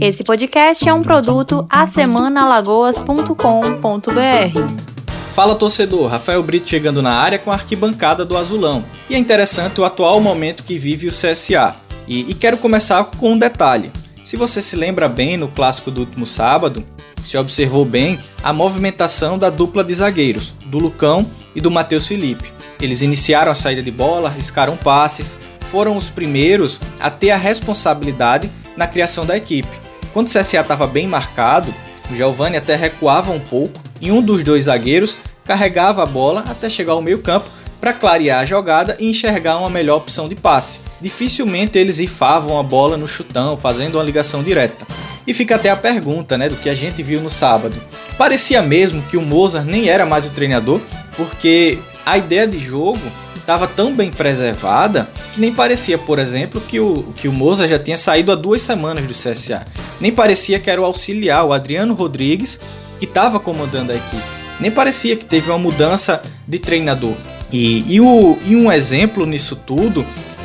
Esse podcast é um produto asemanalagoas.com.br. Fala torcedor, Rafael Brito chegando na área com a arquibancada do Azulão. E é interessante o atual momento que vive o CSA. E, e quero começar com um detalhe. Se você se lembra bem no clássico do último sábado, se observou bem a movimentação da dupla de zagueiros, do Lucão e do Matheus Felipe. Eles iniciaram a saída de bola, arriscaram passes, foram os primeiros a ter a responsabilidade na criação da equipe. Quando o CSA estava bem marcado, o Giovani até recuava um pouco e um dos dois zagueiros carregava a bola até chegar ao meio-campo para clarear a jogada e enxergar uma melhor opção de passe. Dificilmente eles rifavam a bola no chutão, fazendo uma ligação direta. E fica até a pergunta, né, do que a gente viu no sábado. Parecia mesmo que o Mozart nem era mais o treinador, porque a ideia de jogo estava tão bem preservada que nem parecia, por exemplo, que o, que o Moza já tinha saído há duas semanas do CSA. Nem parecia que era o auxiliar, o Adriano Rodrigues, que estava comandando a equipe. Nem parecia que teve uma mudança de treinador. E, e, o, e um exemplo nisso tudo,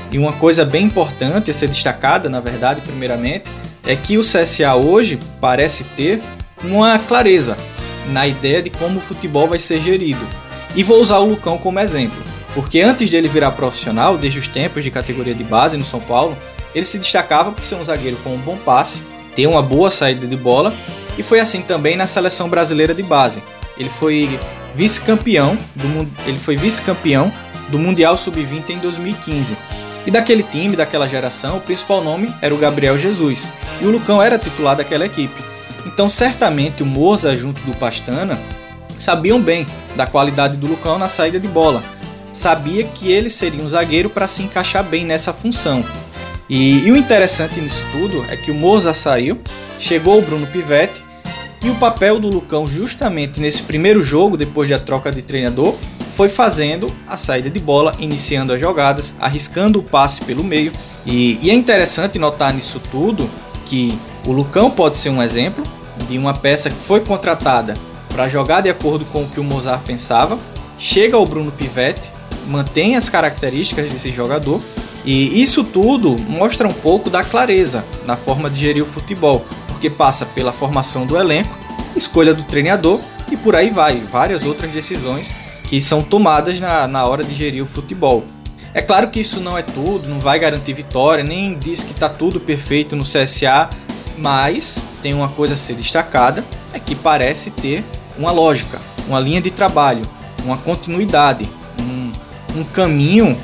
e uma coisa bem importante a ser destacada, na verdade, primeiramente, é que o CSA hoje parece ter uma clareza na ideia de como o futebol vai ser gerido. E vou usar o Lucão como exemplo. Porque antes de ele virar profissional, desde os tempos de categoria de base no São Paulo, ele se destacava por ser um zagueiro com um bom passe, ter uma boa saída de bola, e foi assim também na seleção brasileira de base. Ele foi vice-campeão do ele foi vice-campeão do Mundial Sub-20 em 2015. E daquele time, daquela geração, o principal nome era o Gabriel Jesus, e o Lucão era titular daquela equipe. Então, certamente o Moza junto do Pastana sabiam bem da qualidade do Lucão na saída de bola, sabia que ele seria um zagueiro para se encaixar bem nessa função. E, e, o interessante nisso tudo é que o Moza saiu, chegou o Bruno Pivetti e o papel do Lucão, justamente nesse primeiro jogo, depois da troca de treinador, foi fazendo a saída de bola, iniciando as jogadas, arriscando o passe pelo meio. E, e é interessante notar nisso tudo que o Lucão pode ser um exemplo de uma peça que foi contratada para jogar de acordo com o que o Mozart pensava. Chega o Bruno Pivetti, mantém as características desse jogador. E isso tudo mostra um pouco da clareza na forma de gerir o futebol, porque passa pela formação do elenco, escolha do treinador e por aí vai, várias outras decisões que são tomadas na, na hora de gerir o futebol. É claro que isso não é tudo, não vai garantir vitória, nem diz que está tudo perfeito no CSA, mas tem uma coisa a ser destacada, é que parece ter uma lógica, uma linha de trabalho, uma continuidade, um caminho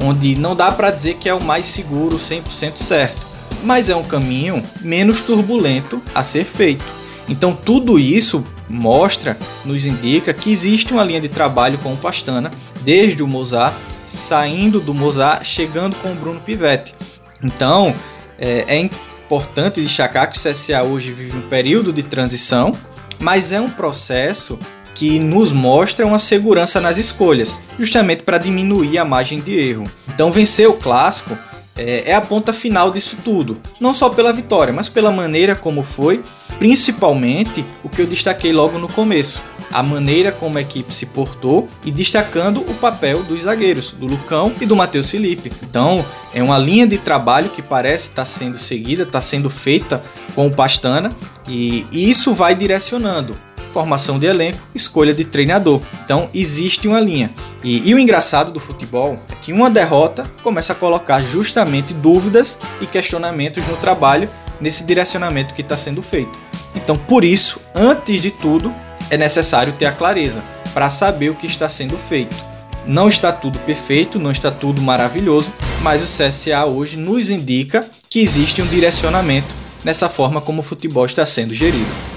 onde não dá para dizer que é o mais seguro 100% certo, mas é um caminho menos turbulento a ser feito. Então tudo isso mostra, nos indica que existe uma linha de trabalho com o Pastana, desde o Mozart, saindo do Mozart, chegando com o Bruno Pivetti. Então é, é importante destacar que o CSA hoje vive um período de transição, mas é um processo que nos mostra uma segurança nas escolhas, justamente para diminuir a margem de erro. Então, vencer o clássico é, é, a ponta final disso tudo, não só pela vitória, mas pela maneira como foi, principalmente o que eu destaquei logo no começo. A maneira como a equipe se portou e destacando o papel dos zagueiros, do Lucão e do Matheus Felipe. Então, é uma linha de trabalho que parece estar sendo seguida, está sendo feita com o Pastana e isso vai direcionando formação de elenco, escolha de treinador. Então existe uma linha. E, e, o engraçado do futebol é que uma derrota começa a colocar justamente dúvidas e questionamentos no trabalho nesse direcionamento que está sendo feito. Então, por isso, antes de tudo, é necessário ter a clareza para saber o que está sendo feito. Não está tudo perfeito, não está tudo maravilhoso, mas o CSA hoje nos indica que existe um direcionamento nessa forma como o futebol está sendo gerido.